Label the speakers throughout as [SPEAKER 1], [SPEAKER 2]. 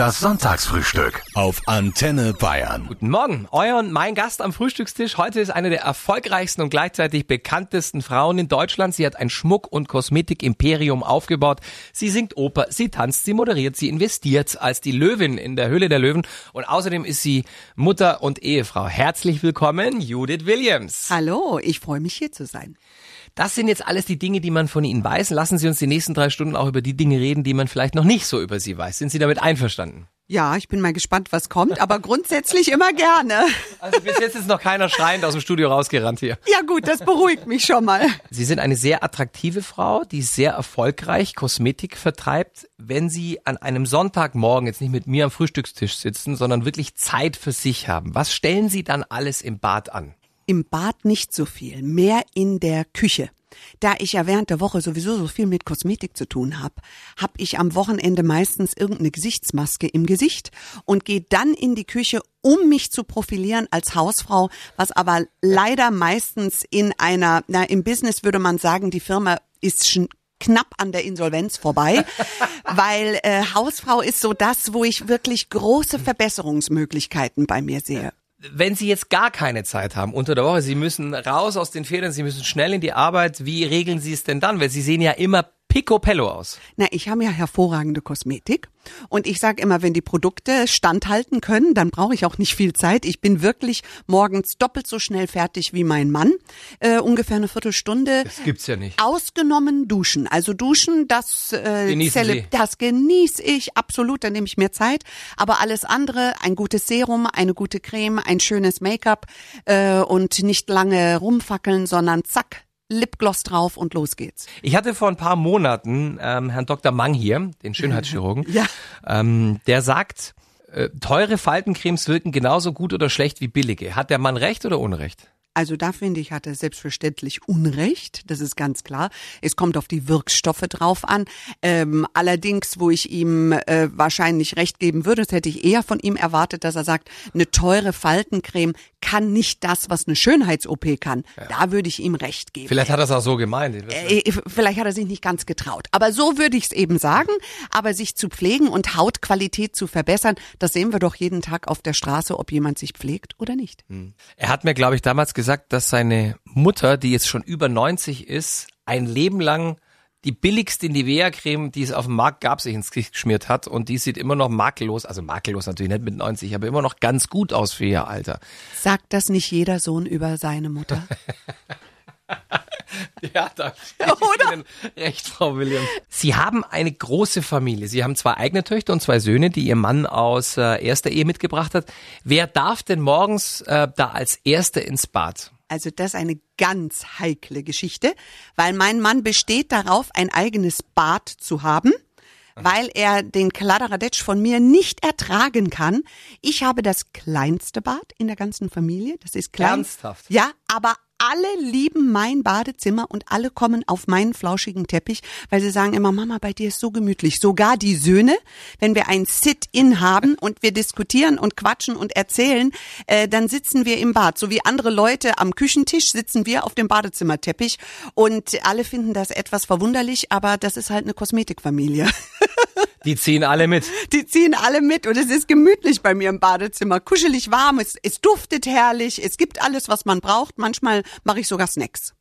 [SPEAKER 1] Das Sonntagsfrühstück auf Antenne Bayern.
[SPEAKER 2] Guten Morgen, euer und mein Gast am Frühstückstisch. Heute ist eine der erfolgreichsten und gleichzeitig bekanntesten Frauen in Deutschland. Sie hat ein Schmuck- und Kosmetik-Imperium aufgebaut. Sie singt Oper, sie tanzt, sie moderiert, sie investiert als die Löwin in der Höhle der Löwen. Und außerdem ist sie Mutter und Ehefrau. Herzlich willkommen, Judith Williams.
[SPEAKER 3] Hallo, ich freue mich hier zu sein.
[SPEAKER 2] Das sind jetzt alles die Dinge, die man von Ihnen weiß. Lassen Sie uns die nächsten drei Stunden auch über die Dinge reden, die man vielleicht noch nicht so über Sie weiß. Sind Sie damit einverstanden?
[SPEAKER 3] Ja, ich bin mal gespannt, was kommt, aber grundsätzlich immer gerne.
[SPEAKER 2] Also bis jetzt ist noch keiner schreiend aus dem Studio rausgerannt hier.
[SPEAKER 3] Ja gut, das beruhigt mich schon mal.
[SPEAKER 2] Sie sind eine sehr attraktive Frau, die sehr erfolgreich Kosmetik vertreibt. Wenn Sie an einem Sonntagmorgen jetzt nicht mit mir am Frühstückstisch sitzen, sondern wirklich Zeit für sich haben, was stellen Sie dann alles im Bad an?
[SPEAKER 3] Im Bad nicht so viel, mehr in der Küche. Da ich ja während der Woche sowieso so viel mit Kosmetik zu tun habe, habe ich am Wochenende meistens irgendeine Gesichtsmaske im Gesicht und gehe dann in die Küche, um mich zu profilieren als Hausfrau, was aber leider meistens in einer, na im Business würde man sagen, die Firma ist schon knapp an der Insolvenz vorbei, weil äh, Hausfrau ist so das, wo ich wirklich große Verbesserungsmöglichkeiten bei mir sehe
[SPEAKER 2] wenn Sie jetzt gar keine Zeit haben unter der Woche, Sie müssen raus aus den Ferien, Sie müssen schnell in die Arbeit, wie regeln Sie es denn dann? Weil Sie sehen ja immer picobello aus.
[SPEAKER 3] Na, ich habe ja hervorragende Kosmetik und ich sage immer, wenn die Produkte standhalten können, dann brauche ich auch nicht viel Zeit. Ich bin wirklich morgens doppelt so schnell fertig wie mein Mann, äh, ungefähr eine Viertelstunde.
[SPEAKER 2] Das gibt's ja nicht.
[SPEAKER 3] Ausgenommen Duschen. Also Duschen, das äh,
[SPEAKER 2] Genießen
[SPEAKER 3] das genieße ich absolut, da nehme ich mir Zeit. Aber alles andere, ein gutes Serum, eine gute Creme, ein schönes Make-up äh, und nicht lange rumfackeln, sondern zack, Lipgloss drauf und los geht's.
[SPEAKER 2] Ich hatte vor ein paar Monaten ähm, Herrn Dr. Mang hier, den Schönheitschirurgen,
[SPEAKER 3] Ja.
[SPEAKER 2] ähm, der sagt, äh, teure Faltencremes wirken genauso gut oder schlecht wie billige. Hat der Mann recht oder Unrecht?
[SPEAKER 3] Also da finde ich, hat er selbstverständlich Unrecht, das ist ganz klar. Es kommt auf die Wirkstoffe drauf an. Ähm, allerdings, wo ich ihm äh, wahrscheinlich recht geben würde, das hätte ich eher von ihm erwartet, dass er sagt, eine teure Faltencreme kann nicht das, was eine Schönheits-OP kann. Da würde ich ihm recht geben.
[SPEAKER 2] Vielleicht hat er es auch so gemeint.
[SPEAKER 3] Äh, Vielleicht hat er sich nicht ganz getraut. Aber so würde ich es eben sagen. Aber sich zu pflegen und Hautqualität zu verbessern, das sehen wir doch jeden Tag auf der Straße, ob jemand sich pflegt oder nicht.
[SPEAKER 2] Er hat mir, glaube ich, damals gesagt, dass seine Mutter, die jetzt schon über 90 ist, ein Leben lang die billigste Nivea-Creme, die es auf dem Markt gab, sich ins Gesicht geschmiert hat und die sieht immer noch makellos, also makellos natürlich nicht mit 90, aber immer noch ganz gut aus für ihr Alter.
[SPEAKER 3] Sagt das nicht jeder Sohn über seine Mutter?
[SPEAKER 2] Ja, da ich Ihnen recht, Frau Williams. Sie haben eine große Familie. Sie haben zwei eigene Töchter und zwei Söhne, die Ihr Mann aus äh, erster Ehe mitgebracht hat. Wer darf denn morgens äh, da als Erster ins Bad?
[SPEAKER 3] Also das ist eine ganz heikle Geschichte, weil mein Mann besteht darauf, ein eigenes Bad zu haben, weil er den Kladderadatsch von mir nicht ertragen kann. Ich habe das kleinste Bad in der ganzen Familie. Das ist klein.
[SPEAKER 2] Ernsthaft?
[SPEAKER 3] Ja, aber alle lieben mein Badezimmer und alle kommen auf meinen flauschigen Teppich, weil sie sagen immer, Mama, bei dir ist so gemütlich. Sogar die Söhne, wenn wir ein Sit-in haben und wir diskutieren und quatschen und erzählen, äh, dann sitzen wir im Bad. So wie andere Leute am Küchentisch sitzen wir auf dem Badezimmerteppich und alle finden das etwas verwunderlich, aber das ist halt eine Kosmetikfamilie.
[SPEAKER 2] Die ziehen alle mit.
[SPEAKER 3] Die ziehen alle mit und es ist gemütlich bei mir im Badezimmer. Kuschelig warm, es, es duftet herrlich, es gibt alles, was man braucht. Manchmal mache ich sogar Snacks.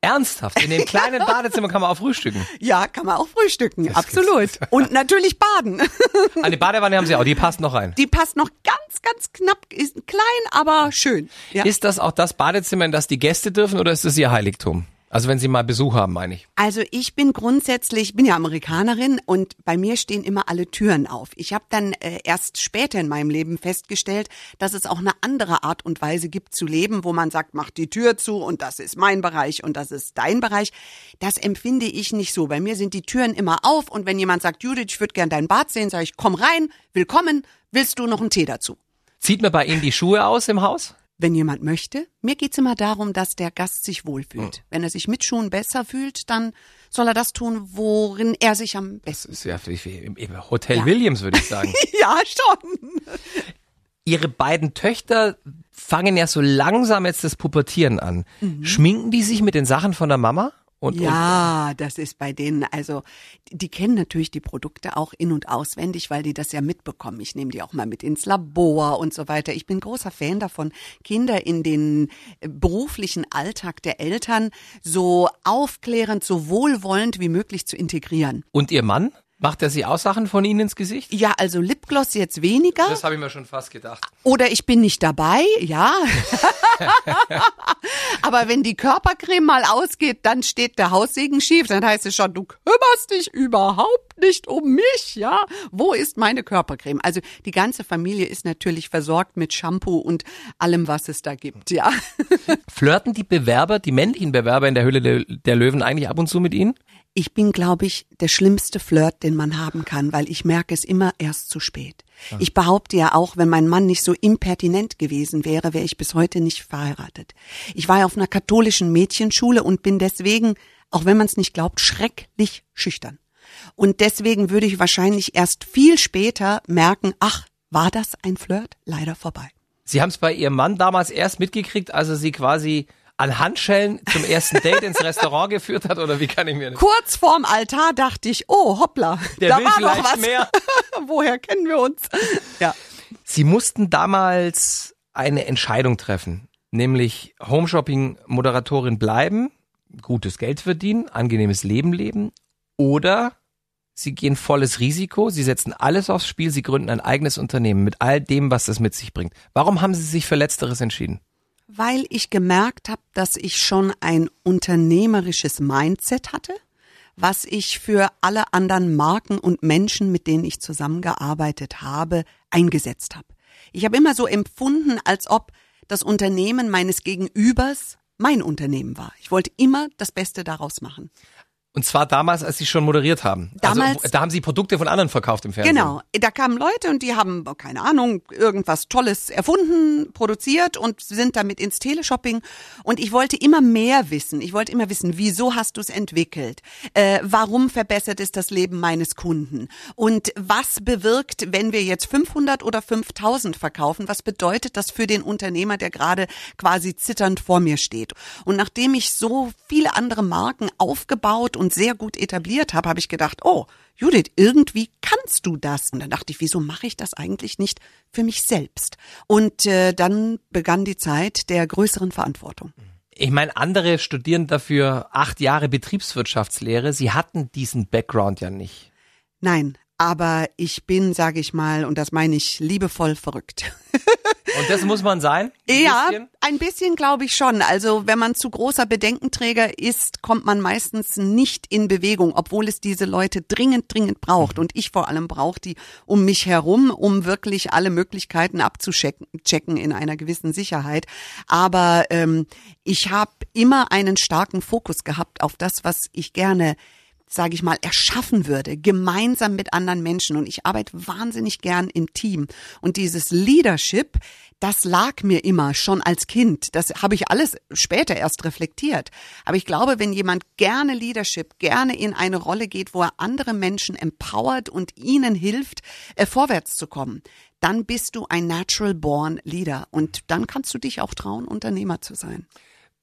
[SPEAKER 2] Ernsthaft? In dem kleinen Badezimmer kann man auch frühstücken.
[SPEAKER 3] Ja, kann man auch frühstücken,
[SPEAKER 2] Das
[SPEAKER 3] absolut. Und natürlich baden.
[SPEAKER 2] Eine Badewanne haben Sie auch, die passt noch rein.
[SPEAKER 3] Die passt noch ganz, ganz knapp, ist klein, aber schön. Ja.
[SPEAKER 2] Ist das auch das Badezimmer, in das die Gäste dürfen oder ist das Ihr Heiligtum? Also wenn Sie mal Besuch haben, meine ich.
[SPEAKER 3] Also ich bin grundsätzlich, ich bin ja Amerikanerin und bei mir stehen immer alle Türen auf. Ich habe dann äh, erst später in meinem Leben festgestellt, dass es auch eine andere Art und Weise gibt zu leben, wo man sagt, mach die Tür zu und das ist mein Bereich und das ist dein Bereich. Das empfinde ich nicht so. Bei mir sind die Türen immer auf und wenn jemand sagt, Judith, ich würde gern dein Bad sehen, sage ich, komm rein, willkommen, willst du noch einen Tee dazu?
[SPEAKER 2] Zieht man bei Ihnen die Schuhe aus im Haus?
[SPEAKER 3] Wenn jemand möchte. Mir geht's immer darum, dass der Gast sich wohlfühlt. Wenn er sich mit Schuhen besser fühlt, dann soll er das tun, worin er sich am besten.
[SPEAKER 2] Das ist ja wie- im Hotel
[SPEAKER 3] Ja.
[SPEAKER 2] Williams, würde ich sagen.
[SPEAKER 3] Ja, schon.
[SPEAKER 2] Ihre beiden Töchter fangen ja so langsam jetzt das Pubertieren an.
[SPEAKER 3] Mhm.
[SPEAKER 2] Schminken die sich mit den Sachen von der Mama? Und,
[SPEAKER 3] ja, und, das ist bei denen, also die kennen natürlich die Produkte auch in und auswendig, weil die das ja mitbekommen. Ich nehme die auch mal mit ins Labor und so weiter. Ich bin großer Fan davon, Kinder in den äh, beruflichen Alltag der Eltern so aufklärend, so wohlwollend wie möglich zu integrieren.
[SPEAKER 2] Und Ihr Mann? Macht er sie Aussachen von Ihnen ins Gesicht?
[SPEAKER 3] Ja, also Lipgloss jetzt weniger.
[SPEAKER 2] Das habe ich mir schon fast gedacht.
[SPEAKER 3] Oder ich bin nicht dabei, ja. Aber wenn die Körpercreme mal ausgeht, dann steht der Haussegen schief. Dann heißt es schon, du kümmerst dich überhaupt nicht um mich, ja. Wo ist meine Körpercreme? Also die ganze Familie ist natürlich versorgt mit Shampoo und allem, was es da gibt, ja.
[SPEAKER 2] Flirten die Bewerber, die männlichen Bewerber in der Höhle der Löwen eigentlich ab und zu mit Ihnen?
[SPEAKER 3] Ich bin, glaube ich, der schlimmste Flirt, den man haben kann, weil ich merke es immer erst zu spät. Ja. Ich behaupte ja auch, wenn mein Mann nicht so impertinent gewesen wäre, wäre ich bis heute nicht verheiratet. Ich war ja auf einer katholischen Mädchenschule und bin deswegen, auch wenn man es nicht glaubt, schrecklich schüchtern. Und deswegen würde ich wahrscheinlich erst viel später merken, ach, war das ein Flirt? Leider vorbei.
[SPEAKER 2] Sie haben es bei Ihrem Mann damals erst mitgekriegt, also Sie quasi an Handschellen zum ersten Date ins Restaurant geführt hat oder wie kann ich mir das?
[SPEAKER 3] Kurz vorm Altar dachte ich, oh hoppla,
[SPEAKER 2] der
[SPEAKER 3] da
[SPEAKER 2] will
[SPEAKER 3] war
[SPEAKER 2] vielleicht
[SPEAKER 3] noch was.
[SPEAKER 2] mehr.
[SPEAKER 3] Woher kennen wir uns? Ja.
[SPEAKER 2] Sie mussten damals eine Entscheidung treffen, nämlich Homeshopping Moderatorin bleiben, gutes Geld verdienen, angenehmes Leben leben oder Sie gehen volles Risiko, Sie setzen alles aufs Spiel, Sie gründen ein eigenes Unternehmen mit all dem, was das mit sich bringt. Warum haben Sie sich für Letzteres entschieden?
[SPEAKER 3] Weil ich gemerkt habe, dass ich schon ein unternehmerisches Mindset hatte, was ich für alle anderen Marken und Menschen, mit denen ich zusammengearbeitet habe, eingesetzt habe. Ich habe immer so empfunden, als ob das Unternehmen meines Gegenübers mein Unternehmen war. Ich wollte immer das Beste daraus machen.
[SPEAKER 2] Und zwar damals, als Sie schon moderiert haben.
[SPEAKER 3] Damals-
[SPEAKER 2] also, da haben Sie Produkte von anderen verkauft im Fernsehen.
[SPEAKER 3] Genau, da kamen Leute und die haben, keine Ahnung, irgendwas Tolles erfunden, produziert und sind damit ins Teleshopping. Und ich wollte immer mehr wissen. Ich wollte immer wissen, wieso hast du es entwickelt? Äh, warum verbessert es das Leben meines Kunden? Und was bewirkt, wenn wir jetzt 500 oder 5000 verkaufen? Was bedeutet das für den Unternehmer, der gerade quasi zitternd vor mir steht? Und nachdem ich so viele andere Marken aufgebaut und sehr gut etabliert habe, habe ich gedacht, oh, Judith, irgendwie kannst du das. Und dann dachte ich, wieso mache ich das eigentlich nicht für mich selbst? Und äh, dann begann die Zeit der größeren Verantwortung.
[SPEAKER 2] Ich meine, andere studieren dafür acht Jahre Betriebswirtschaftslehre. Sie hatten diesen Background ja nicht.
[SPEAKER 3] Nein, aber ich bin, sage ich mal, und das meine ich liebevoll verrückt.
[SPEAKER 2] Und das muss man sein? Ein
[SPEAKER 3] Ja,
[SPEAKER 2] bisschen?
[SPEAKER 3] ein bisschen glaube ich schon. Also wenn man zu großer Bedenkenträger ist, kommt man meistens nicht in Bewegung, obwohl es diese Leute dringend, dringend braucht. Und ich vor allem brauche die um mich herum, um wirklich alle Möglichkeiten abzuchecken checken in einer gewissen Sicherheit. Aber ähm, ich habe immer einen starken Fokus gehabt auf das, was ich gerne sage ich mal, erschaffen würde, gemeinsam mit anderen Menschen. Und ich arbeite wahnsinnig gern im Team. Und dieses Leadership, das lag mir immer schon als Kind. Das habe ich alles später erst reflektiert. Aber ich glaube, wenn jemand gerne Leadership, gerne in eine Rolle geht, wo er andere Menschen empowert und ihnen hilft, äh, vorwärts zu kommen, dann bist du ein natural born Leader. Und dann kannst du dich auch trauen, Unternehmer zu sein.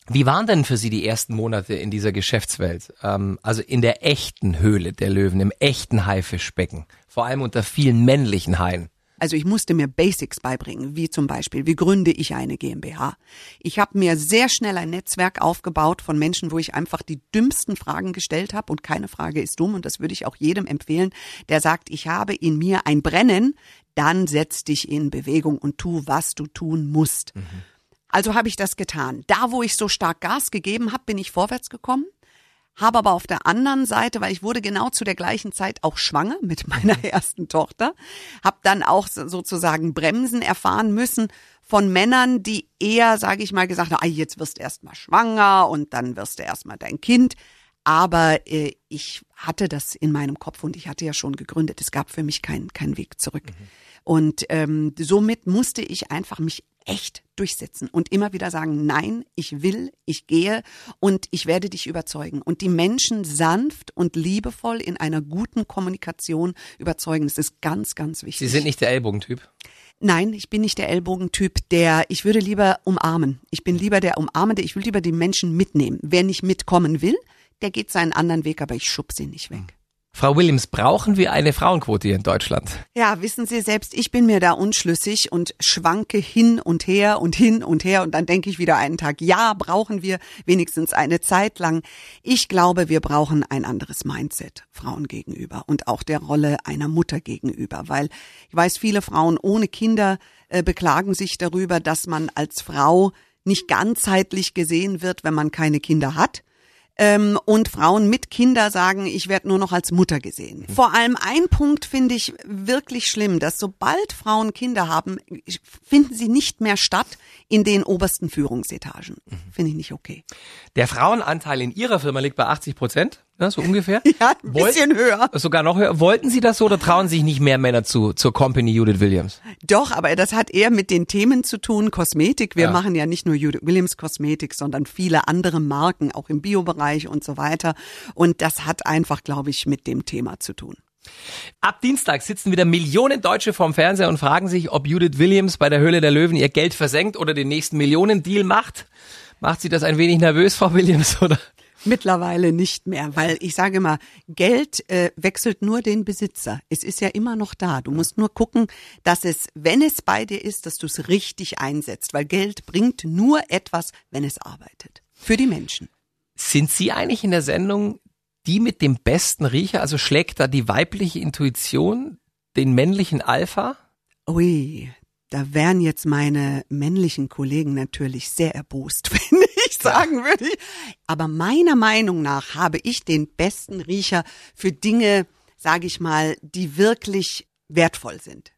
[SPEAKER 2] Wie waren denn für Sie die ersten Monate in dieser Geschäftswelt? Ähm, also in der echten Höhle der Löwen, im echten Haifischbecken. Vor allem unter vielen männlichen Haien.
[SPEAKER 3] Also ich musste mir Basics beibringen, wie zum Beispiel, wie gründe ich eine GmbH. Ich habe mir sehr schnell ein Netzwerk aufgebaut von Menschen, wo ich einfach die dümmsten Fragen gestellt habe und keine Frage ist dumm und das würde ich auch jedem empfehlen, der sagt, ich habe in mir ein Brennen, dann setz dich in Bewegung und tu, was du tun musst. Also habe ich das getan. Da, wo ich so stark Gas gegeben habe, bin ich vorwärts gekommen. Habe aber auf der anderen Seite, weil ich wurde genau zu der gleichen Zeit auch schwanger mit meiner ersten Tochter, habe dann auch so- sozusagen Bremsen erfahren müssen von Männern, die eher, sage ich mal, gesagt haben, ah, jetzt wirst du erst mal schwanger und dann wirst du erst mal dein Kind. Aber äh, ich hatte das in meinem Kopf und ich hatte ja schon gegründet. Es gab für mich keinen keinen Weg zurück. Und ähm, somit musste ich einfach mich echt durchsetzen und immer wieder sagen, nein, ich will, ich gehe und ich werde dich überzeugen. Und die Menschen sanft und liebevoll in einer guten Kommunikation überzeugen. Das ist ganz, ganz wichtig.
[SPEAKER 2] Sie sind nicht der Ellbogentyp.
[SPEAKER 3] Nein, ich bin nicht der Ellbogentyp, der, ich würde lieber umarmen. Ich bin lieber der Umarmende, ich will lieber die Menschen mitnehmen. Wer nicht mitkommen will, der geht seinen anderen Weg, aber ich schub sie nicht weg.
[SPEAKER 2] Frau Williams, brauchen wir eine Frauenquote hier in Deutschland?
[SPEAKER 3] Ja, wissen Sie selbst, ich bin mir da unschlüssig und schwanke hin und her und hin und her und dann denke ich wieder einen Tag, ja, brauchen wir wenigstens eine Zeit lang. Ich glaube, wir brauchen ein anderes Mindset Frauen gegenüber und auch der Rolle einer Mutter gegenüber, weil ich weiß, viele Frauen ohne Kinder äh, beklagen sich darüber, dass man als Frau nicht ganzheitlich gesehen wird, wenn man keine Kinder hat ähm, und Frauen mit Kinder sagen, ich werde nur noch als Mutter gesehen. Mhm. Vor allem ein Punkt finde ich wirklich schlimm, dass sobald Frauen Kinder haben, finden sie nicht mehr statt in den obersten Führungsetagen. Mhm. Finde ich nicht okay.
[SPEAKER 2] Der Frauenanteil in Ihrer Firma liegt bei 80 Prozent, ne, so ungefähr.
[SPEAKER 3] Ja, ein bisschen höher.
[SPEAKER 2] Sogar noch höher. Wollten Sie das so oder trauen sich nicht mehr Männer zu zur Company Judith Williams?
[SPEAKER 3] Doch, aber das hat eher mit den Themen zu tun, Kosmetik. Wir ja. machen ja nicht nur Judith Williams Kosmetik, sondern viele andere Marken, auch im Biobereich und so weiter. Und das hat einfach, glaube ich, mit dem Thema zu tun.
[SPEAKER 2] Ab Dienstag sitzen wieder Millionen Deutsche vorm Fernseher und fragen sich, ob Judith Williams bei der Höhle der Löwen ihr Geld versenkt oder den nächsten Millionendeal macht. Macht sie das ein wenig nervös, Frau Williams, oder?
[SPEAKER 3] Mittlerweile nicht mehr, weil ich sage mal, Geld äh, wechselt nur den Besitzer. Es ist ja immer noch da. Du musst nur gucken, dass es, wenn es bei dir ist, dass du es richtig einsetzt, weil Geld bringt nur etwas, wenn es arbeitet. Für die Menschen.
[SPEAKER 2] Sind Sie eigentlich in der Sendung die mit dem besten Riecher? Also schlägt da die weibliche Intuition den männlichen Alpha?
[SPEAKER 3] Ui, da wären jetzt meine männlichen Kollegen natürlich sehr erbost, wenn ich sagen würde. Aber meiner Meinung nach habe ich den besten Riecher für Dinge, sage ich mal, die wirklich wertvoll sind.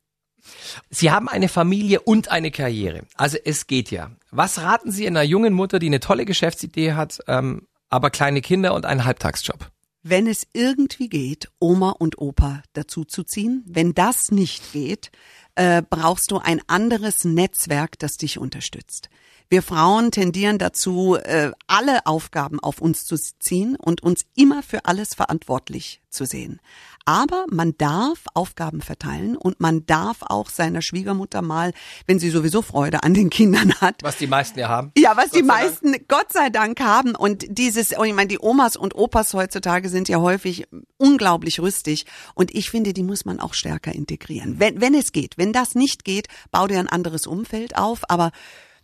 [SPEAKER 2] Sie haben eine Familie und eine Karriere. Also es geht ja. Was raten Sie einer jungen Mutter, die eine tolle Geschäftsidee hat, ähm, aber kleine Kinder und einen Halbtagsjob?
[SPEAKER 3] wenn es irgendwie geht, Oma und Opa dazu zu ziehen. Wenn das nicht geht, äh, brauchst du ein anderes Netzwerk, das dich unterstützt. Wir Frauen tendieren dazu, äh, alle Aufgaben auf uns zu ziehen und uns immer für alles verantwortlich zu sehen. Aber man darf Aufgaben verteilen und man darf auch seiner Schwiegermutter mal, wenn sie sowieso Freude an den Kindern hat.
[SPEAKER 2] Was die meisten ja haben.
[SPEAKER 3] Ja, was Gott die meisten Dank. Gott sei Dank haben. Und dieses, oh, ich meine, die Omas und Opas heutzutage sind ja häufig unglaublich rüstig. Und ich finde, die muss man auch stärker integrieren. Wenn, wenn es geht. Wenn das nicht geht, bau dir ein anderes Umfeld auf. Aber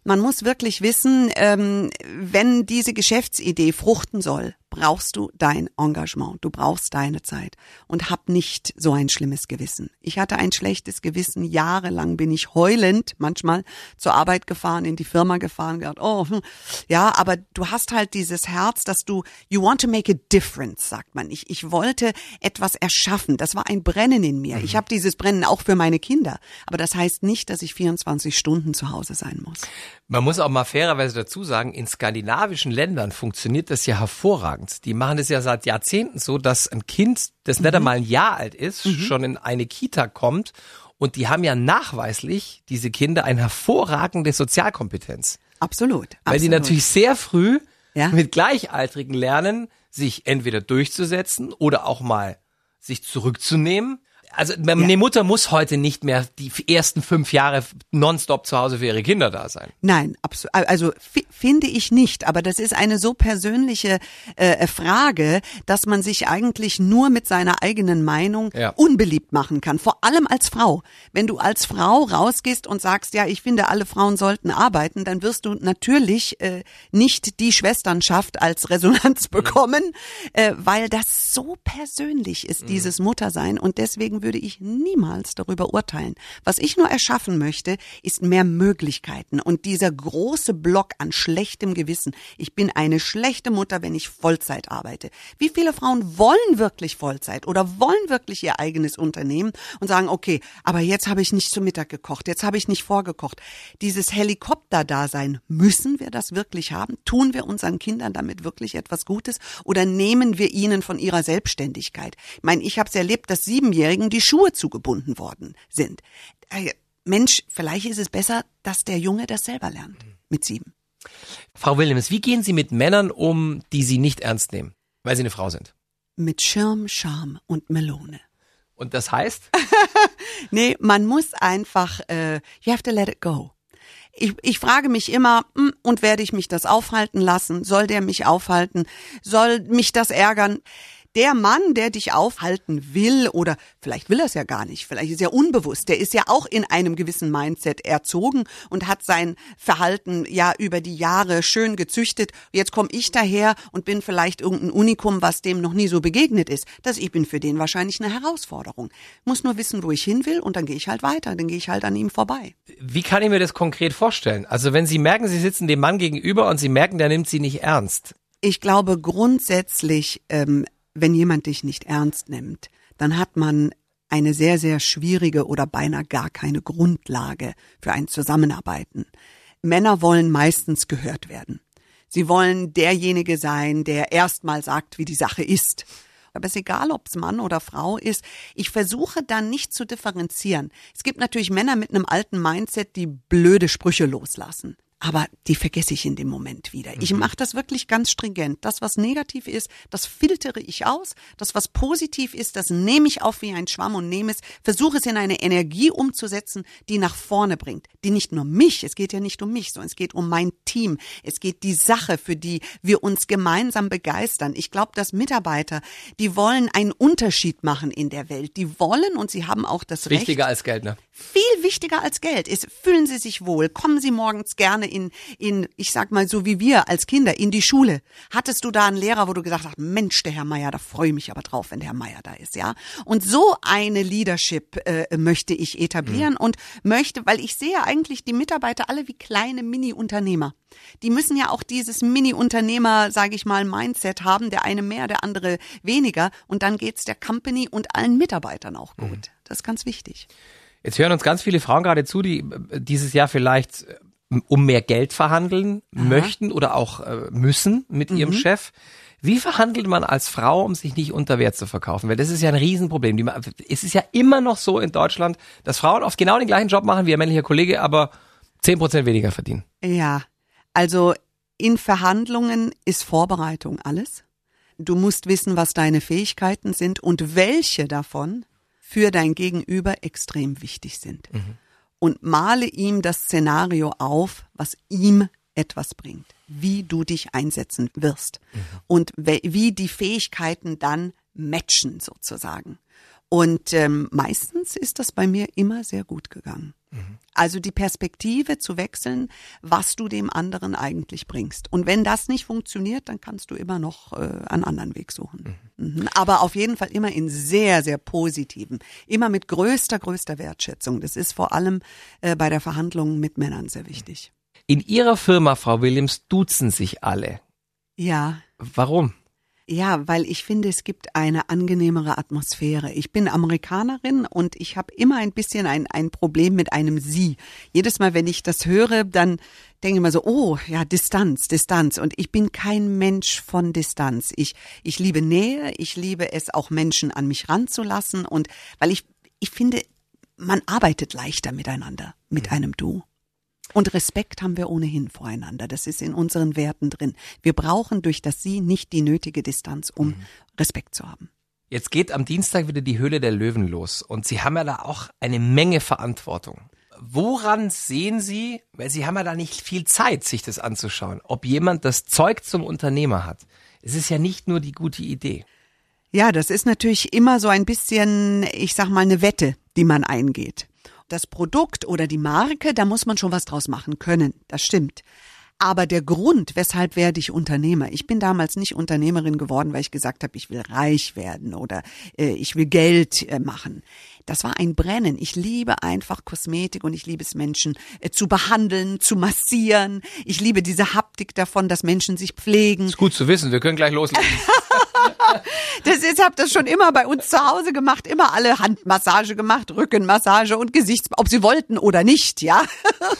[SPEAKER 3] man muss wirklich wissen, ähm, wenn diese Geschäftsidee fruchten soll, brauchst du dein Engagement, du brauchst deine Zeit und hab nicht so ein schlimmes Gewissen. Ich hatte ein schlechtes Gewissen, jahrelang bin ich heulend manchmal zur Arbeit gefahren, in die Firma gefahren, gedacht, oh, hm, ja, aber du hast halt dieses Herz, dass du, you want to make a difference, sagt man. Ich, ich wollte etwas erschaffen, das war ein Brennen in mir. Ich mhm. habe dieses Brennen auch für meine Kinder, aber das heißt nicht, dass ich 24 Stunden zu Hause sein muss.
[SPEAKER 2] Man muss auch mal fairerweise dazu sagen, in skandinavischen Ländern funktioniert das ja hervorragend. Die machen es ja seit Jahrzehnten so, dass ein Kind, das mhm. nicht einmal ein Jahr alt ist, mhm. schon in eine Kita kommt. Und die haben ja nachweislich, diese Kinder, eine hervorragende Sozialkompetenz.
[SPEAKER 3] Absolut.
[SPEAKER 2] Weil
[SPEAKER 3] absolut.
[SPEAKER 2] die natürlich sehr früh ja? mit Gleichaltrigen lernen, sich entweder durchzusetzen oder auch mal sich zurückzunehmen also eine ja. Mutter muss heute nicht mehr die ersten fünf Jahre nonstop zu Hause für ihre Kinder da sein.
[SPEAKER 3] Nein, absolut. Also finde ich nicht. Aber das ist eine so persönliche äh, Frage, dass man sich eigentlich nur mit seiner eigenen Meinung ja. unbeliebt machen kann. Vor allem als Frau. Wenn du als Frau rausgehst und sagst, ja, ich finde, alle Frauen sollten arbeiten, dann wirst du natürlich äh, nicht die Schwesternschaft als Resonanz mhm. bekommen, mhm. äh, weil das so persönlich ist, mhm. dieses Muttersein. Und deswegen würde ich niemals darüber urteilen. Was ich nur erschaffen möchte, ist mehr Möglichkeiten und dieser große Block an schlechtem Gewissen. Ich bin eine schlechte Mutter, wenn ich Vollzeit arbeite. Wie viele Frauen wollen wirklich Vollzeit oder wollen wirklich ihr eigenes Unternehmen und sagen, okay, aber jetzt habe ich nicht zu Mittag gekocht, jetzt habe ich nicht vorgekocht. Dieses Helikopterdasein, müssen wir das wirklich haben? Tun wir unseren Kindern damit wirklich etwas Gutes oder nehmen wir ihnen von ihrer Selbstständigkeit? Ich meine, ich habe es erlebt, dass Siebenjährigen die Schuhe zugebunden worden sind. Äh, Mensch, vielleicht ist es besser, dass der Junge das selber lernt mit sieben.
[SPEAKER 2] Frau Williams, wie gehen Sie mit Männern um, die Sie nicht ernst nehmen, weil Sie eine Frau sind?
[SPEAKER 3] Mit Schirm, Charme und Melone.
[SPEAKER 2] Und das heißt?
[SPEAKER 3] nee, man muss einfach, äh, you have to let it go. Ich, ich frage mich immer, hm, und werde ich mich das aufhalten lassen? Soll der mich aufhalten? Soll mich das ärgern? Der Mann, der dich aufhalten will, oder vielleicht will er es ja gar nicht, vielleicht ist er unbewusst, der ist ja auch in einem gewissen Mindset erzogen und hat sein Verhalten ja über die Jahre schön gezüchtet. Jetzt komme ich daher und bin vielleicht irgendein Unikum, was dem noch nie so begegnet ist. Das ich bin für den wahrscheinlich eine Herausforderung. Muss nur wissen, wo ich hin will und dann gehe ich halt weiter, dann gehe ich halt an ihm vorbei.
[SPEAKER 2] Wie kann ich mir das konkret vorstellen? Also wenn Sie merken, Sie sitzen dem Mann gegenüber und Sie merken, der nimmt Sie nicht ernst.
[SPEAKER 3] Ich glaube grundsätzlich ähm, wenn jemand dich nicht ernst nimmt, dann hat man eine sehr, sehr schwierige oder beinahe gar keine Grundlage für ein Zusammenarbeiten. Männer wollen meistens gehört werden. Sie wollen derjenige sein, der erstmal sagt, wie die Sache ist. Aber es ist egal, ob es Mann oder Frau ist. Ich versuche dann nicht zu differenzieren. Es gibt natürlich Männer mit einem alten Mindset, die blöde Sprüche loslassen aber die vergesse ich in dem Moment wieder. Ich mhm. mache das wirklich ganz stringent. Das, was negativ ist, das filtere ich aus. Das, was positiv ist, das nehme ich auf wie ein Schwamm und nehme es, versuche es in eine Energie umzusetzen, die nach vorne bringt. Die nicht nur mich, es geht ja nicht um mich, sondern es geht um mein Team. Es geht die Sache, für die wir uns gemeinsam begeistern. Ich glaube, dass Mitarbeiter, die wollen einen Unterschied machen in der Welt. Die wollen und sie haben auch das
[SPEAKER 2] Recht. Wichtiger als Geld, ne?
[SPEAKER 3] Viel wichtiger als Geld ist, fühlen Sie sich wohl, kommen Sie morgens gerne in, in, ich sag mal so wie wir als Kinder, in die Schule. Hattest du da einen Lehrer, wo du gesagt hast, Mensch, der Herr Meier, da freue ich mich aber drauf, wenn der Herr Meier da ist, ja? Und so eine Leadership äh, möchte ich etablieren mhm. und möchte, weil ich sehe eigentlich die Mitarbeiter alle wie kleine Mini-Unternehmer. Die müssen ja auch dieses Mini-Unternehmer, sage ich mal, Mindset haben, der eine mehr, der andere weniger. Und dann geht's der Company und allen Mitarbeitern auch gut. Mhm. Das ist ganz wichtig.
[SPEAKER 2] Jetzt hören uns ganz viele Frauen gerade zu, die äh, dieses Jahr vielleicht äh, um mehr Geld verhandeln Aha. möchten oder auch äh, müssen mit ihrem mhm. Chef. Wie verhandelt man als Frau, um sich nicht unter Wert zu verkaufen? Weil das ist ja ein Riesenproblem. Die, es ist ja immer noch so in Deutschland, dass Frauen oft genau den gleichen Job machen wie ihr männlicher Kollege, aber zehn Prozent weniger verdienen.
[SPEAKER 3] Ja, also in Verhandlungen ist Vorbereitung alles. Du musst wissen, was deine Fähigkeiten sind und welche davon für dein Gegenüber extrem wichtig sind. Mhm. Und male ihm das Szenario auf, was ihm etwas bringt, wie du dich einsetzen wirst mhm. und wie die Fähigkeiten dann matchen sozusagen. Und ähm, meistens ist das bei mir immer sehr gut gegangen. Mhm. Also die Perspektive zu wechseln, was du dem anderen eigentlich bringst. Und wenn das nicht funktioniert, dann kannst du immer noch äh, einen anderen Weg suchen. Mhm. Mhm. Aber auf jeden Fall immer in sehr, sehr positiven, immer mit größter, größter Wertschätzung. Das ist vor allem äh, bei der Verhandlung mit Männern sehr wichtig.
[SPEAKER 2] In Ihrer Firma, Frau Williams, duzen sich alle.
[SPEAKER 3] Ja.
[SPEAKER 2] Warum?
[SPEAKER 3] Ja, weil ich finde, es gibt eine angenehmere Atmosphäre. Ich bin Amerikanerin und ich habe immer ein bisschen ein, ein Problem mit einem Sie. Jedes Mal, wenn ich das höre, dann denke ich mal so, oh, ja, Distanz, Distanz. Und ich bin kein Mensch von Distanz. Ich, ich liebe Nähe, ich liebe es auch Menschen an mich ranzulassen und weil ich, ich finde, man arbeitet leichter miteinander, mit einem Du. Und Respekt haben wir ohnehin voreinander. Das ist in unseren Werten drin. Wir brauchen durch das Sie nicht die nötige Distanz, um mhm. Respekt zu haben.
[SPEAKER 2] Jetzt geht am Dienstag wieder die Höhle der Löwen los und Sie haben ja da auch eine Menge Verantwortung. Woran sehen Sie, weil Sie haben ja da nicht viel Zeit, sich das anzuschauen, ob jemand das Zeug zum Unternehmer hat? Es ist ja nicht nur die gute Idee.
[SPEAKER 3] Ja, das ist natürlich immer so ein bisschen, ich sag mal, eine Wette, die man eingeht das Produkt oder die Marke, da muss man schon was draus machen können. Das stimmt. Aber der Grund, weshalb werde ich Unternehmer? Ich bin damals nicht Unternehmerin geworden, weil ich gesagt habe, ich will reich werden oder äh, ich will Geld äh, machen. Das war ein Brennen. Ich liebe einfach Kosmetik und ich liebe es, Menschen äh, zu behandeln, zu massieren. Ich liebe diese Haptik davon, dass Menschen sich pflegen.
[SPEAKER 2] Ist gut zu wissen. Wir können gleich loslegen.
[SPEAKER 3] das ist, habe das schon immer bei uns zu Hause gemacht, immer alle Handmassage gemacht, Rückenmassage und Gesichts, ob sie wollten oder nicht, ja.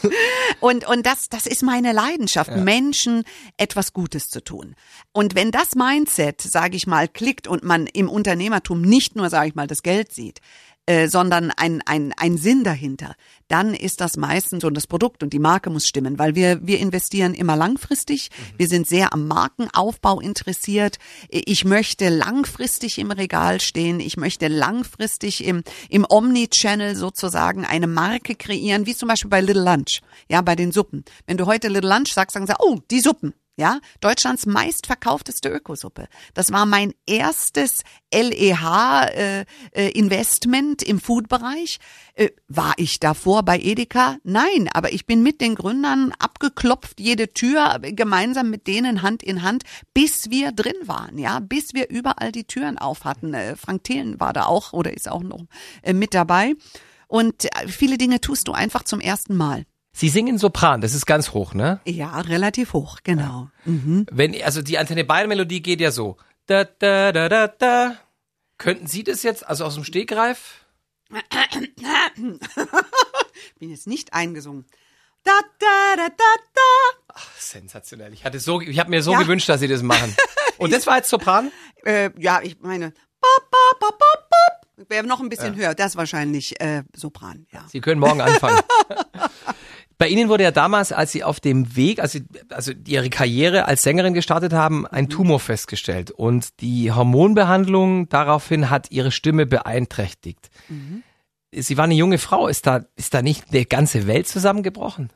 [SPEAKER 3] und und das das ist meine Leidenschaft, ja. Menschen etwas Gutes zu tun. Und wenn das Mindset, sage ich mal, klickt und man im Unternehmertum nicht nur, sage ich mal, das Geld sieht, äh, sondern ein, ein, ein Sinn dahinter, dann ist das meistens und das Produkt und die Marke muss stimmen, weil wir, wir investieren immer langfristig. Mhm. Wir sind sehr am Markenaufbau interessiert. Ich möchte langfristig im Regal stehen. Ich möchte langfristig im, im Omni-Channel sozusagen eine Marke kreieren, wie zum Beispiel bei Little Lunch, ja, bei den Suppen. Wenn du heute Little Lunch sagst, sagen sie, oh, die Suppen. Ja, Deutschlands meistverkaufteste Ökosuppe. Das war mein erstes LEH-Investment äh, äh, im Foodbereich. Äh, war ich davor bei Edeka? Nein, aber ich bin mit den Gründern abgeklopft, jede Tür gemeinsam mit denen Hand in Hand, bis wir drin waren, ja, bis wir überall die Türen auf hatten. Äh, Frank Thelen war da auch oder ist auch noch äh, mit dabei. Und äh, viele Dinge tust du einfach zum ersten Mal.
[SPEAKER 2] Sie singen Sopran, das ist ganz hoch, ne?
[SPEAKER 3] Ja, relativ hoch, genau.
[SPEAKER 2] Ja. Mhm. Wenn, also die Antenne Bayern Melodie geht ja so. Da, da, da, da, da. Könnten Sie das jetzt, also aus dem Stegreif?
[SPEAKER 3] Bin jetzt nicht eingesungen. Da, da, da, da, da.
[SPEAKER 2] Ach, sensationell. Ich hatte so, ich habe mir so ja. gewünscht, dass Sie das machen. Und das war jetzt Sopran?
[SPEAKER 3] Äh, ja, ich meine. Bop, bop, bop, bop. Wäre noch ein bisschen ja. höher. Das wahrscheinlich äh, Sopran. Ja.
[SPEAKER 2] Sie können morgen anfangen. Bei Ihnen wurde ja damals, als Sie auf dem Weg, also, also Ihre Karriere als Sängerin gestartet haben, ein mhm. Tumor festgestellt. Und die Hormonbehandlung daraufhin hat Ihre Stimme beeinträchtigt. Mhm. Sie war eine junge Frau. Ist da, ist da nicht eine ganze Welt zusammengebrochen?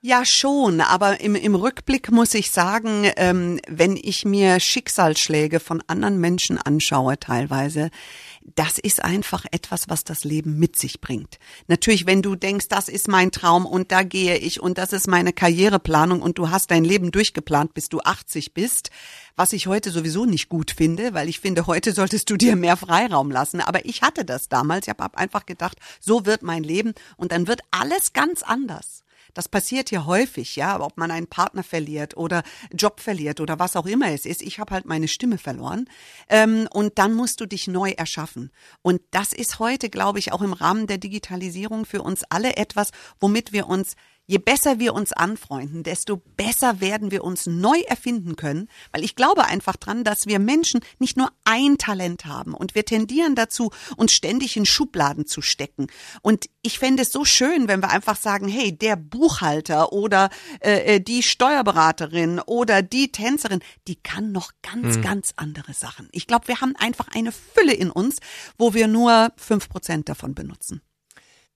[SPEAKER 3] Ja, schon, aber im, im Rückblick muss ich sagen, ähm, wenn ich mir Schicksalsschläge von anderen Menschen anschaue, teilweise, das ist einfach etwas, was das Leben mit sich bringt. Natürlich, wenn du denkst, das ist mein Traum und da gehe ich und das ist meine Karriereplanung und du hast dein Leben durchgeplant, bis du 80 bist, was ich heute sowieso nicht gut finde, weil ich finde, heute solltest du dir mehr Freiraum lassen. Aber ich hatte das damals. Ich habe einfach gedacht, so wird mein Leben und dann wird alles ganz anders. Das passiert hier häufig, ja, ob man einen Partner verliert oder Job verliert oder was auch immer es ist. Ich habe halt meine Stimme verloren. Ähm, und dann musst du dich neu erschaffen. Und das ist heute, glaube ich, auch im Rahmen der Digitalisierung für uns alle etwas, womit wir uns Je besser wir uns anfreunden, desto besser werden wir uns neu erfinden können, weil ich glaube einfach dran, dass wir Menschen nicht nur ein Talent haben und wir tendieren dazu, uns ständig in Schubladen zu stecken. Und ich fände es so schön, wenn wir einfach sagen, hey, der Buchhalter oder äh, äh die Steuerberaterin oder die Tänzerin, die kann noch ganz, hm. ganz andere Sachen. Ich glaube, wir haben einfach eine Fülle in uns, wo wir nur fünf Prozent davon benutzen.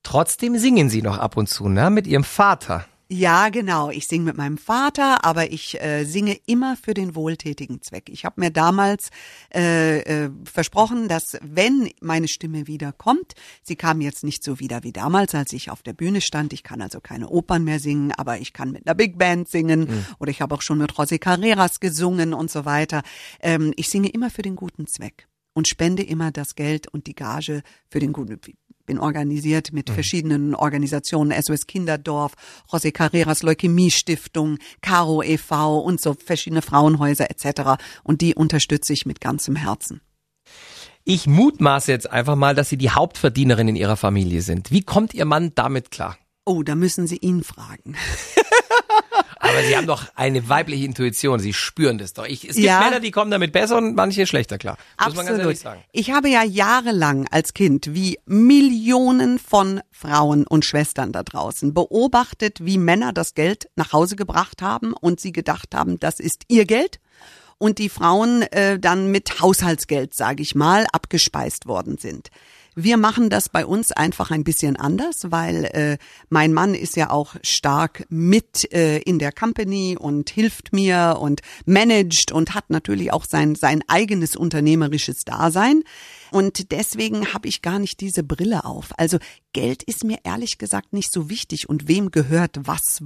[SPEAKER 2] Trotzdem singen Sie noch ab und zu, ne? Mit Ihrem Vater.
[SPEAKER 3] Ja, genau. Ich singe mit meinem Vater, aber ich äh, singe immer für den wohltätigen Zweck. Ich habe mir damals äh, äh, versprochen, dass wenn meine Stimme wieder kommt, sie kam jetzt nicht so wieder wie damals, als ich auf der Bühne stand. Ich kann also keine Opern mehr singen, aber ich kann mit einer Big Band singen mhm. oder ich habe auch schon mit José Carreras gesungen und so weiter. Ähm, ich singe immer für den guten Zweck und spende immer das Geld und die Gage für den guten bin organisiert mit mhm. verschiedenen Organisationen, SOS Kinderdorf, José Carreras Leukämie-Stiftung, Caro e.V. und so verschiedene Frauenhäuser etc. Und die unterstütze ich mit ganzem Herzen.
[SPEAKER 2] Ich mutmaße jetzt einfach mal, dass Sie die Hauptverdienerin in Ihrer Familie sind. Wie kommt Ihr Mann damit klar?
[SPEAKER 3] Oh, da müssen Sie ihn fragen.
[SPEAKER 2] Aber Sie haben doch eine weibliche Intuition. Sie spüren das doch. Ich, es gibt ja. Männer, die kommen damit besser und manche schlechter klar. Muss
[SPEAKER 3] Absolut. man ganz ehrlich sagen. Ich habe ja jahrelang als Kind wie Millionen von Frauen und Schwestern da draußen beobachtet, wie Männer das Geld nach Hause gebracht haben und sie gedacht haben, das ist ihr Geld und die Frauen äh, dann mit Haushaltsgeld, sage ich mal, abgespeist worden sind. Wir machen das bei uns einfach ein bisschen anders, weil äh, mein Mann ist ja auch stark mit äh, in der Company und hilft mir und managt und hat natürlich auch sein, sein eigenes unternehmerisches Dasein. Und deswegen habe ich gar nicht diese Brille auf. Also Geld ist mir ehrlich gesagt nicht so wichtig und wem gehört was.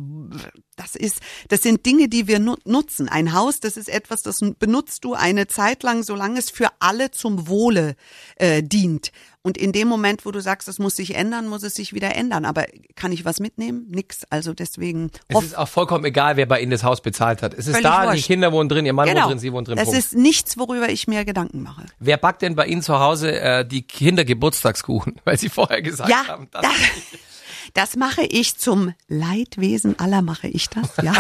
[SPEAKER 3] Das ist, das sind Dinge, die wir nutzen. Ein Haus, das ist etwas, das benutzt du eine Zeit lang, solange es für alle zum Wohle äh, dient. Und in dem Moment, wo du sagst, es muss sich ändern, muss es sich wieder ändern. Aber kann ich was mitnehmen? Nix. Also deswegen.
[SPEAKER 2] Es ist auch vollkommen egal, wer bei Ihnen das Haus bezahlt hat. Es ist da, wurscht. die Kinder wohnen drin, Ihr Mann genau. wohnt drin, Sie wohnen drin.
[SPEAKER 3] Das Punkt. ist nichts, worüber ich mir Gedanken mache.
[SPEAKER 2] Wer backt denn bei Ihnen zu Hause äh, die Kindergeburtstagskuchen? Weil Sie vorher gesagt
[SPEAKER 3] ja,
[SPEAKER 2] haben.
[SPEAKER 3] Das, das mache ich zum Leidwesen aller mache ich das, ja.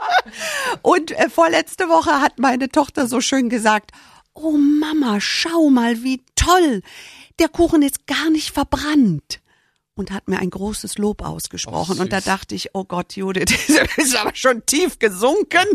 [SPEAKER 3] Und äh, vorletzte Woche hat meine Tochter so schön gesagt, Oh Mama, schau mal, wie toll der Kuchen ist gar nicht verbrannt und hat mir ein großes Lob ausgesprochen.
[SPEAKER 2] Och,
[SPEAKER 3] und da dachte ich, oh Gott, Judith, das ist aber schon tief gesunken,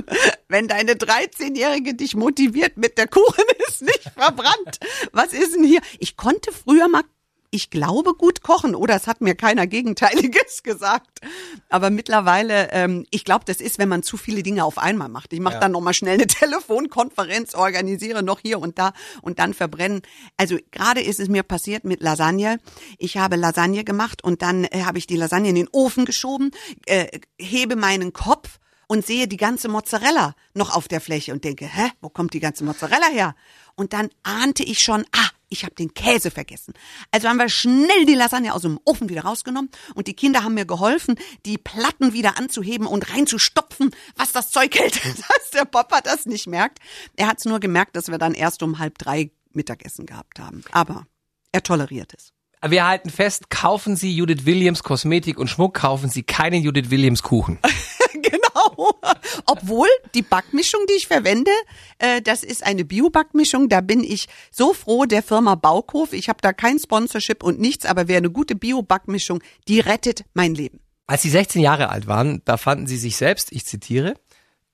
[SPEAKER 3] wenn deine 13-Jährige dich motiviert mit der Kuchen ist nicht verbrannt. Was ist denn hier? Ich konnte früher mal, ich glaube, gut kochen oder es hat mir keiner Gegenteiliges gesagt. Aber mittlerweile, ähm, ich glaube, das ist, wenn man zu viele Dinge auf einmal macht. Ich mache
[SPEAKER 2] Ja.
[SPEAKER 3] dann nochmal schnell eine Telefonkonferenz, organisiere noch hier und da und dann verbrennen. Also gerade ist es mir passiert mit Lasagne. Ich habe Lasagne gemacht und dann äh, habe ich die Lasagne in den Ofen geschoben, äh, hebe meinen Kopf und sehe die ganze Mozzarella noch auf der Fläche und denke, hä, wo kommt die ganze Mozzarella her? Und dann ahnte ich schon, ah, ich habe den Käse vergessen. Also haben wir schnell die Lasagne aus dem Ofen wieder rausgenommen und die Kinder haben mir geholfen, die Platten wieder anzuheben und reinzustopfen, was das Zeug hält, dass der Papa das nicht merkt. Er hat es nur gemerkt, dass wir dann erst um halb drei Mittagessen gehabt haben. Aber er toleriert es.
[SPEAKER 2] Wir halten fest, kaufen Sie Judith Williams Kosmetik und Schmuck, kaufen Sie keinen Judith Williams Kuchen.
[SPEAKER 3] genau. Obwohl die Backmischung, die ich verwende, äh, das ist eine Bio-Backmischung. Da bin ich so froh der Firma Baukof. Ich habe da kein Sponsorship und nichts, aber wer eine gute Bio-Backmischung, die rettet mein Leben.
[SPEAKER 2] Als Sie 16 Jahre alt waren, da fanden Sie sich selbst, ich zitiere,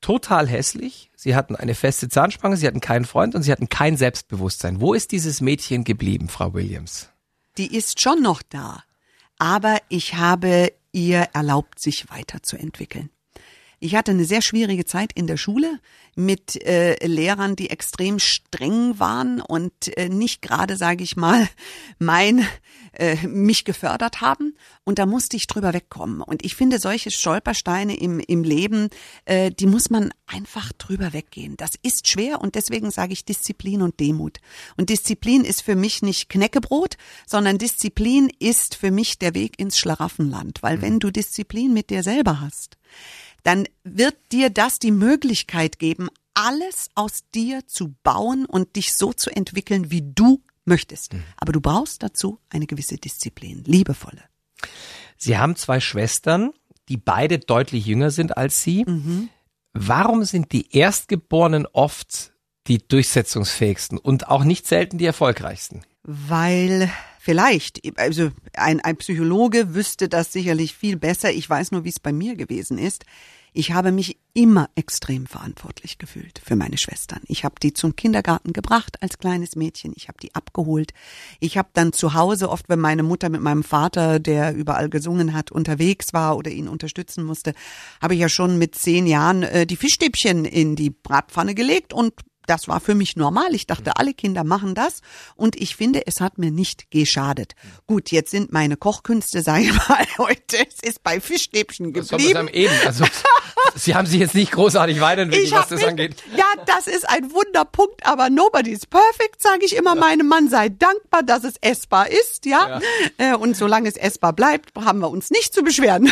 [SPEAKER 2] total hässlich. Sie hatten eine feste Zahnspange, Sie hatten keinen Freund und Sie hatten kein Selbstbewusstsein. Wo ist dieses Mädchen geblieben, Frau Williams?
[SPEAKER 3] Die ist schon noch da. Aber ich habe ihr erlaubt, sich weiterzuentwickeln. Ich hatte eine sehr schwierige Zeit in der Schule mit äh, Lehrern, die extrem streng waren und äh, nicht gerade, sage ich mal, mein äh, mich gefördert haben. Und da musste ich drüber wegkommen. Und ich finde, solche Stolpersteine im, im Leben, äh, die muss man einfach drüber weggehen. Das ist schwer und deswegen sage ich Disziplin und Demut. Und Disziplin ist für mich nicht Knäckebrot, sondern Disziplin ist für mich der Weg ins Schlaraffenland. Weil wenn du Disziplin mit dir selber hast, dann wird dir das die Möglichkeit geben, alles aus dir zu bauen und dich so zu entwickeln, wie du möchtest. Aber du brauchst dazu eine gewisse Disziplin, liebevolle.
[SPEAKER 2] Sie haben zwei Schwestern, die beide deutlich jünger sind als Sie. Warum sind die Erstgeborenen oft die durchsetzungsfähigsten und auch nicht selten die erfolgreichsten?
[SPEAKER 3] Weil vielleicht, also ein, ein Psychologe wüsste das sicherlich viel besser. Ich weiß nur, wie es bei mir gewesen ist. Ich habe mich immer extrem verantwortlich gefühlt für meine Schwestern. Ich habe die zum Kindergarten gebracht als kleines Mädchen. Ich habe die abgeholt. Ich habe dann zu Hause, oft wenn meine Mutter mit meinem Vater, der überall gesungen hat, unterwegs war oder ihn unterstützen musste, habe ich ja schon mit zehn Jahren äh, die Fischstäbchen in die Bratpfanne gelegt und das war für mich normal. Ich dachte, alle Kinder machen das. Und ich finde, es hat mir nicht geschadet. Gut, jetzt sind meine Kochkünste, sage ich mal, heute, es ist bei Fischstäbchen geblieben.
[SPEAKER 2] einem eben. Also, Sie haben sich jetzt nicht großartig weiterentwickelt, was das
[SPEAKER 3] mich,
[SPEAKER 2] angeht.
[SPEAKER 3] Ja, das ist ein Wunderpunkt, aber nobody's perfect, sage ich immer. Meinem Mann sei dankbar, dass es essbar ist, ja. Äh, Und solange es essbar bleibt, haben wir uns nicht zu beschweren.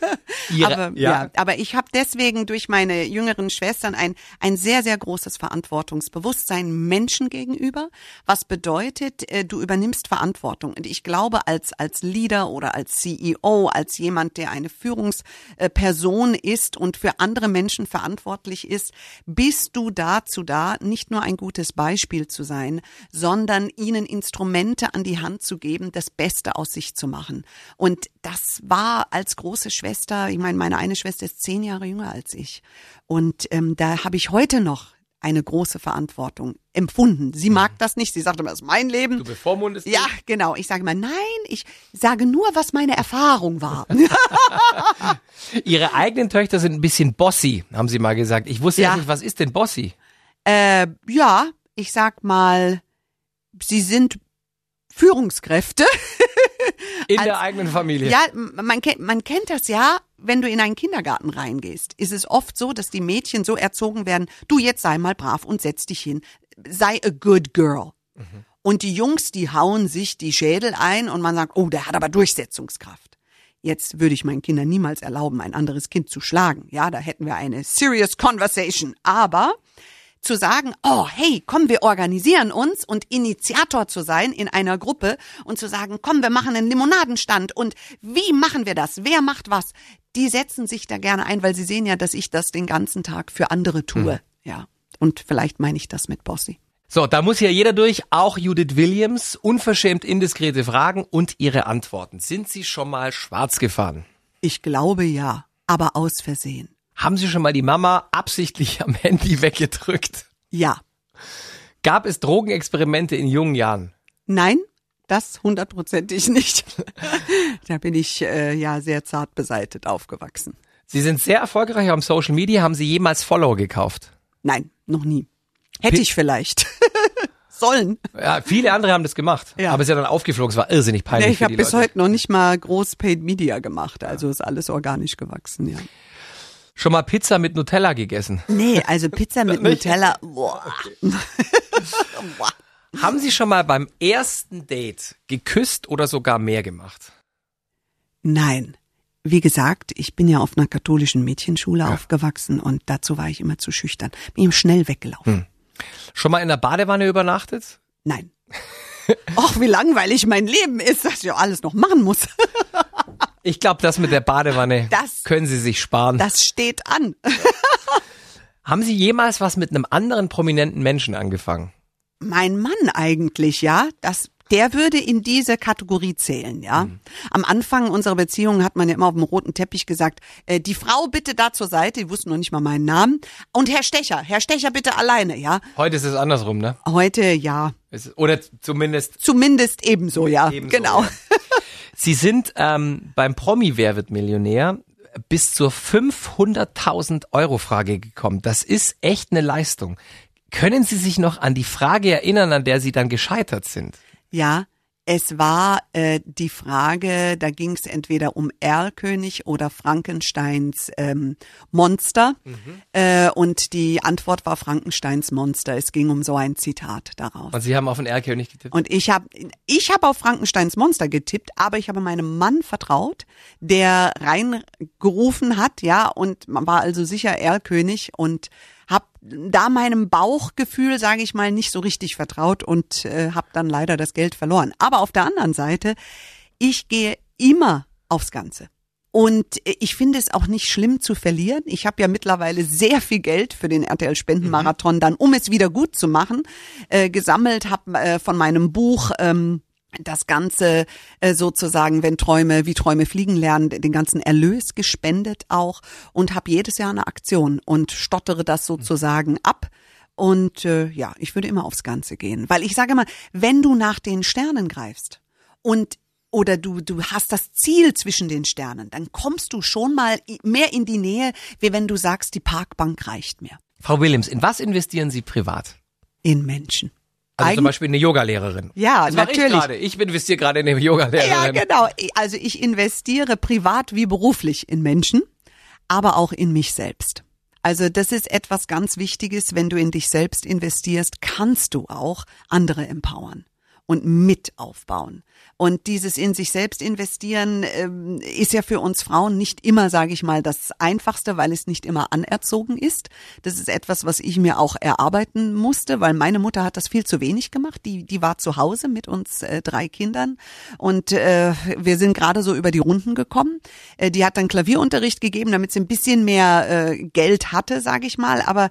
[SPEAKER 2] Ihre,
[SPEAKER 3] aber, ja. aber ich habe deswegen durch meine jüngeren Schwestern ein, ein sehr, sehr großes Verantwortungsbewusstsein Menschen gegenüber, was bedeutet, äh, du übernimmst Verantwortung. Und ich glaube, als, als Leader oder als CEO, als jemand, der eine Führungsperson ist und für andere Menschen verantwortlich ist, bist du dazu da, nicht nur ein gutes Beispiel zu sein, sondern ihnen Instrumente an die Hand zu geben, das Beste aus sich zu machen. Und das war als große Schwester, ich meine, meine eine Schwester ist zehn Jahre jünger als ich. Und ähm, da habe ich heute noch eine große Verantwortung empfunden. Sie mag das nicht. Sie sagt immer, das ist mein Leben.
[SPEAKER 2] Du bevormundest
[SPEAKER 3] Ja, genau. Ich sage mal, nein, ich sage nur, was meine Erfahrung war.
[SPEAKER 2] Ihre eigenen Töchter sind ein bisschen bossy, haben Sie mal gesagt. Ich wusste
[SPEAKER 3] Ja.
[SPEAKER 2] nicht, was ist denn bossy?
[SPEAKER 3] äh, ja, ich sag mal, sie sind Führungskräfte.
[SPEAKER 2] In
[SPEAKER 3] Als-
[SPEAKER 2] der eigenen Familie.
[SPEAKER 3] Ja, man kennt, man kennt das ja, wenn du in einen Kindergarten reingehst, ist es oft so, dass die Mädchen so erzogen werden, du jetzt sei mal brav und setz dich hin. Sei a good girl. Und die Jungs, die hauen sich die Schädel ein und man sagt, oh, der hat aber Durchsetzungskraft. Jetzt würde ich meinen Kindern niemals erlauben, ein anderes Kind zu schlagen. Ja, da hätten wir eine serious conversation. Aber zu sagen, oh, hey, komm, wir organisieren uns und Initiator zu sein in einer Gruppe und zu sagen, komm, wir machen einen Limonadenstand und wie machen wir das? Wer macht was? Die setzen sich da gerne ein, weil sie sehen ja, dass ich das den ganzen Tag für andere tue. Ja. Und vielleicht meine ich das mit Bossy.
[SPEAKER 2] So, da muss ja jeder durch, auch Judith Williams. Unverschämt indiskrete Fragen und ihre Antworten. Sind Sie schon mal schwarz gefahren?
[SPEAKER 3] Ich glaube ja, aber aus Versehen.
[SPEAKER 2] Haben Sie schon mal die Mama absichtlich am Handy weggedrückt?
[SPEAKER 3] Ja.
[SPEAKER 2] Gab es Drogenexperimente in jungen Jahren?
[SPEAKER 3] Nein, das hundertprozentig nicht. da bin ich äh, ja sehr zart beseitet aufgewachsen.
[SPEAKER 2] Sie sind sehr erfolgreich am Social Media. Haben Sie jemals Follower gekauft?
[SPEAKER 3] Nein, noch nie. Hätte
[SPEAKER 2] Pi-
[SPEAKER 3] ich vielleicht. Sollen.
[SPEAKER 2] Ja, viele andere haben das gemacht.
[SPEAKER 3] Ja.
[SPEAKER 2] Aber es ist ja dann aufgeflogen. Es war irrsinnig peinlich
[SPEAKER 3] Nee, ich habe bis
[SPEAKER 2] Leute.
[SPEAKER 3] heute noch nicht mal groß Paid Media gemacht. Also ist alles organisch gewachsen, ja.
[SPEAKER 2] Schon mal Pizza mit Nutella gegessen?
[SPEAKER 3] Nee, also Pizza mit? Nutella. Boah. Boah.
[SPEAKER 2] Haben Sie schon mal beim ersten Date geküsst oder sogar mehr gemacht?
[SPEAKER 3] Nein. Wie gesagt, ich bin ja auf einer katholischen Mädchenschule aufgewachsen und dazu war ich immer zu schüchtern. Bin ihm schnell weggelaufen.
[SPEAKER 2] Schon mal in der Badewanne übernachtet?
[SPEAKER 3] Nein. Och, wie langweilig mein Leben ist, dass ich ja alles noch machen muss.
[SPEAKER 2] Ich glaube, das mit der Badewanne
[SPEAKER 3] Das-
[SPEAKER 2] können Sie sich sparen.
[SPEAKER 3] Das steht an.
[SPEAKER 2] Haben Sie jemals was mit einem anderen prominenten Menschen angefangen?
[SPEAKER 3] Mein Mann eigentlich, ja, das, der würde in diese Kategorie zählen, ja. Am Anfang unserer Beziehung hat man ja immer auf dem roten Teppich gesagt, äh, die Frau bitte da zur Seite, die wussten noch nicht mal meinen Namen. Und Herr Stecher, Herr Stecher bitte alleine, ja.
[SPEAKER 2] Heute ist es andersrum, ne?
[SPEAKER 3] Heute, ja,
[SPEAKER 2] Es oder zumindest
[SPEAKER 3] zumindest ebenso, ja.
[SPEAKER 2] Ebenso,
[SPEAKER 3] genau.
[SPEAKER 2] ja. Sie sind ähm, beim Promi Wer wird Millionär bis zur 500.000 Euro Frage gekommen. Das ist echt eine Leistung. Können Sie sich noch an die Frage erinnern, an der Sie dann gescheitert sind?
[SPEAKER 3] Ja, es war äh, die Frage, da ging es entweder um Erlkönig oder Frankensteins ähm, Monster. Äh, und die Antwort war Frankensteins Monster. Es ging um so ein Zitat daraus.
[SPEAKER 2] Und Sie haben auf den Erlkönig getippt?
[SPEAKER 3] Und ich habe ich hab auf Frankensteins Monster getippt, aber ich habe meinem Mann vertraut, der reingerufen hat, ja, und man war also sicher Erlkönig und habe da meinem Bauchgefühl, sage ich mal, nicht so richtig vertraut und äh, habe dann leider das Geld verloren. Aber auf der anderen Seite, ich gehe immer aufs Ganze. Und äh, ich finde es auch nicht schlimm zu verlieren. Ich habe ja mittlerweile sehr viel Geld für den RTL Spendenmarathon dann, um es wieder gut zu machen, äh, gesammelt, habe äh, von meinem Buch ähm, das Ganze äh, sozusagen, wenn Träume, wie Träume fliegen lernen, den ganzen Erlös gespendet auch und habe jedes Jahr eine Aktion und stottere das sozusagen ab. Und äh, ja, ich würde immer aufs Ganze gehen, weil ich sage immer, wenn du nach den Sternen greifst und oder du du hast das Ziel zwischen den Sternen, dann kommst du schon mal mehr in die Nähe, wie wenn du sagst, die Parkbank reicht mir.
[SPEAKER 2] Frau Williams, in was investieren Sie privat?
[SPEAKER 3] In Menschen.
[SPEAKER 2] Also zum Beispiel eine Yogalehrerin.
[SPEAKER 3] Ja,
[SPEAKER 2] das
[SPEAKER 3] natürlich.
[SPEAKER 2] Ich, ich investiere gerade in eine
[SPEAKER 3] Ja,
[SPEAKER 2] Yogalehrerin.
[SPEAKER 3] genau. Also ich investiere privat wie beruflich in Menschen, aber auch in mich selbst. Also das ist etwas ganz Wichtiges. Wenn du in dich selbst investierst, kannst du auch andere empowern und mit aufbauen. Und dieses in sich selbst investieren ähm, ist ja für uns Frauen nicht immer, sage ich mal, das Einfachste, weil es nicht immer anerzogen ist. Das ist etwas, was ich mir auch erarbeiten musste, weil meine Mutter hat das viel zu wenig gemacht. Die, die war zu Hause mit uns äh, drei Kindern und äh, wir sind gerade so über die Runden gekommen. Äh, die hat dann Klavierunterricht gegeben, damit sie ein bisschen mehr äh, Geld hatte, sage ich mal. Aber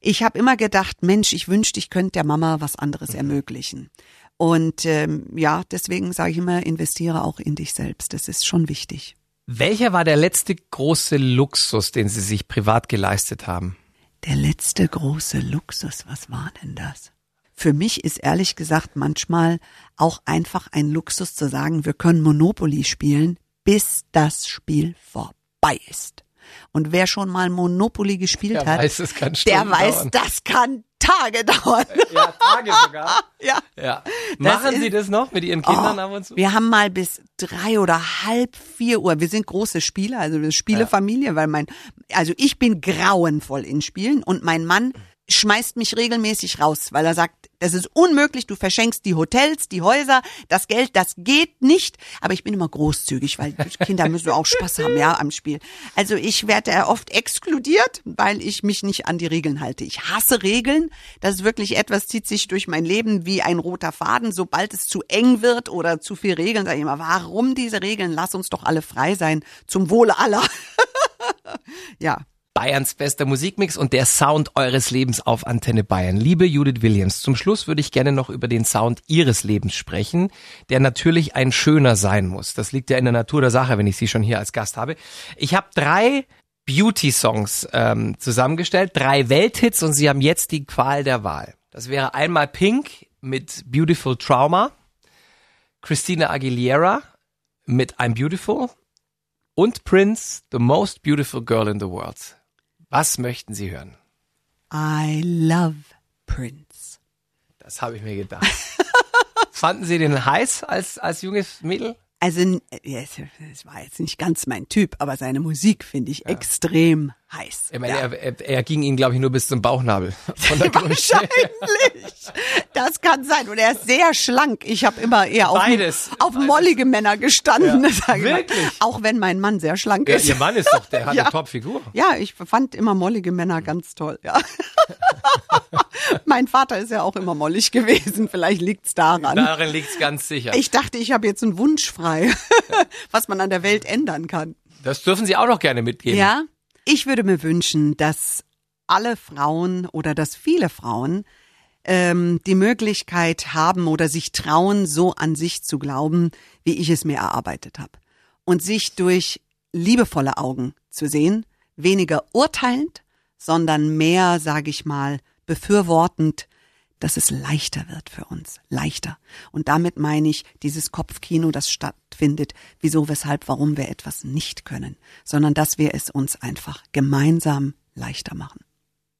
[SPEAKER 3] ich habe immer gedacht, Mensch, ich wünschte, ich könnte der Mama was anderes ermöglichen. Und ähm, ja, deswegen sage ich immer, investiere auch in dich selbst. Das ist schon wichtig.
[SPEAKER 2] Welcher war der letzte große Luxus, den Sie sich privat geleistet haben?
[SPEAKER 3] Der letzte große Luxus, was war denn das? Für mich ist ehrlich gesagt manchmal auch einfach ein Luxus zu sagen, wir können Monopoly spielen, bis das Spiel vorbei ist. Und wer schon mal Monopoly gespielt
[SPEAKER 2] Der
[SPEAKER 3] hat,
[SPEAKER 2] weiß,
[SPEAKER 3] der
[SPEAKER 2] Stunden
[SPEAKER 3] weiß,
[SPEAKER 2] dauern.
[SPEAKER 3] das kann Tage dauern.
[SPEAKER 2] Ja, Tage sogar.
[SPEAKER 3] ja.
[SPEAKER 2] Ja. Machen
[SPEAKER 3] ist-
[SPEAKER 2] Sie das noch mit Ihren Kindern
[SPEAKER 3] Oh,
[SPEAKER 2] ab und zu?
[SPEAKER 3] Wir haben mal bis drei oder halb vier Uhr. Wir sind große Spieler, also wir sind Spielefamilie, weil mein, also ich bin grauenvoll in Spielen und mein Mann schmeißt mich regelmäßig raus, weil er sagt, das ist unmöglich, du verschenkst die Hotels, die Häuser, das Geld, das geht nicht. Aber ich bin immer großzügig, weil Kinder müssen auch Spaß haben, ja, am Spiel. Also ich werde oft exkludiert, weil ich mich nicht an die Regeln halte. Ich hasse Regeln. Das ist wirklich etwas, zieht sich durch mein Leben wie ein roter Faden. Sobald es zu eng wird oder zu viel Regeln, sage ich immer, warum diese Regeln? Lass uns doch alle frei sein, zum Wohle aller. ja.
[SPEAKER 2] Bayerns bester Musikmix und der Sound eures Lebens auf Antenne Bayern. Liebe Judith Williams, zum Schluss würde ich gerne noch über den Sound Ihres Lebens sprechen, der natürlich ein schöner sein muss. Das liegt ja in der Natur der Sache, wenn ich Sie schon hier als Gast habe. Ich habe drei Beauty-Songs ähm, zusammengestellt, drei Welthits und Sie haben jetzt die Qual der Wahl. Das wäre einmal Pink mit Beautiful Trauma, Christina Aguilera mit I'm Beautiful und Prince, The Most Beautiful Girl in the World. Was möchten Sie hören?
[SPEAKER 3] I love Prince.
[SPEAKER 2] Das habe ich mir gedacht. Fanden Sie den heiß als, als junges Mädel?
[SPEAKER 3] Also, es war jetzt nicht ganz mein Typ, aber seine Musik finde ich ja. extrem heiß.
[SPEAKER 2] Ich meine, ja. er, er, er, ging Ihnen, glaube ich, nur bis zum Bauchnabel. Von der
[SPEAKER 3] Wahrscheinlich. Das kann sein. Und er ist sehr schlank. Ich habe immer eher auf,
[SPEAKER 2] Beides.
[SPEAKER 3] auf
[SPEAKER 2] Beides.
[SPEAKER 3] mollige Männer gestanden.
[SPEAKER 2] Ja. Wirklich?
[SPEAKER 3] Auch wenn mein Mann sehr schlank ist.
[SPEAKER 2] Ja, Ihr Mann ist doch, der hat ja. eine Top-Figur.
[SPEAKER 3] Ja, ich fand immer mollige Männer ganz toll. Ja. mein Vater ist ja auch immer mollig gewesen. Vielleicht liegt's daran.
[SPEAKER 2] Daran liegt's ganz sicher.
[SPEAKER 3] Ich dachte, ich habe jetzt einen Wunsch frei, was man an der Welt ändern kann.
[SPEAKER 2] Das dürfen Sie auch noch gerne mitgeben.
[SPEAKER 3] Ja, ich würde mir wünschen, dass alle Frauen oder dass viele Frauen ähm, die Möglichkeit haben oder sich trauen, so an sich zu glauben, wie ich es mir erarbeitet habe. Und sich durch liebevolle Augen zu sehen, weniger urteilend, sondern mehr, sage ich mal, befürwortend, dass es leichter wird für uns. Leichter. Und damit meine ich dieses Kopfkino, das stattfindet, wieso, weshalb, warum wir etwas nicht können, sondern dass wir es uns einfach gemeinsam leichter machen.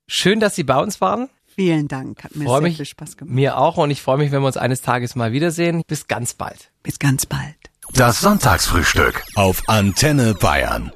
[SPEAKER 2] Schön, dass Sie bei uns waren.
[SPEAKER 3] Vielen Dank, hat mir
[SPEAKER 2] freu
[SPEAKER 3] sehr
[SPEAKER 2] mich,
[SPEAKER 3] viel Spaß gemacht.
[SPEAKER 2] Mir auch und ich freue mich, wenn wir uns eines Tages mal wiedersehen. Bis ganz bald.
[SPEAKER 3] Bis ganz bald.
[SPEAKER 1] Das Sonntagsfrühstück auf Antenne Bayern.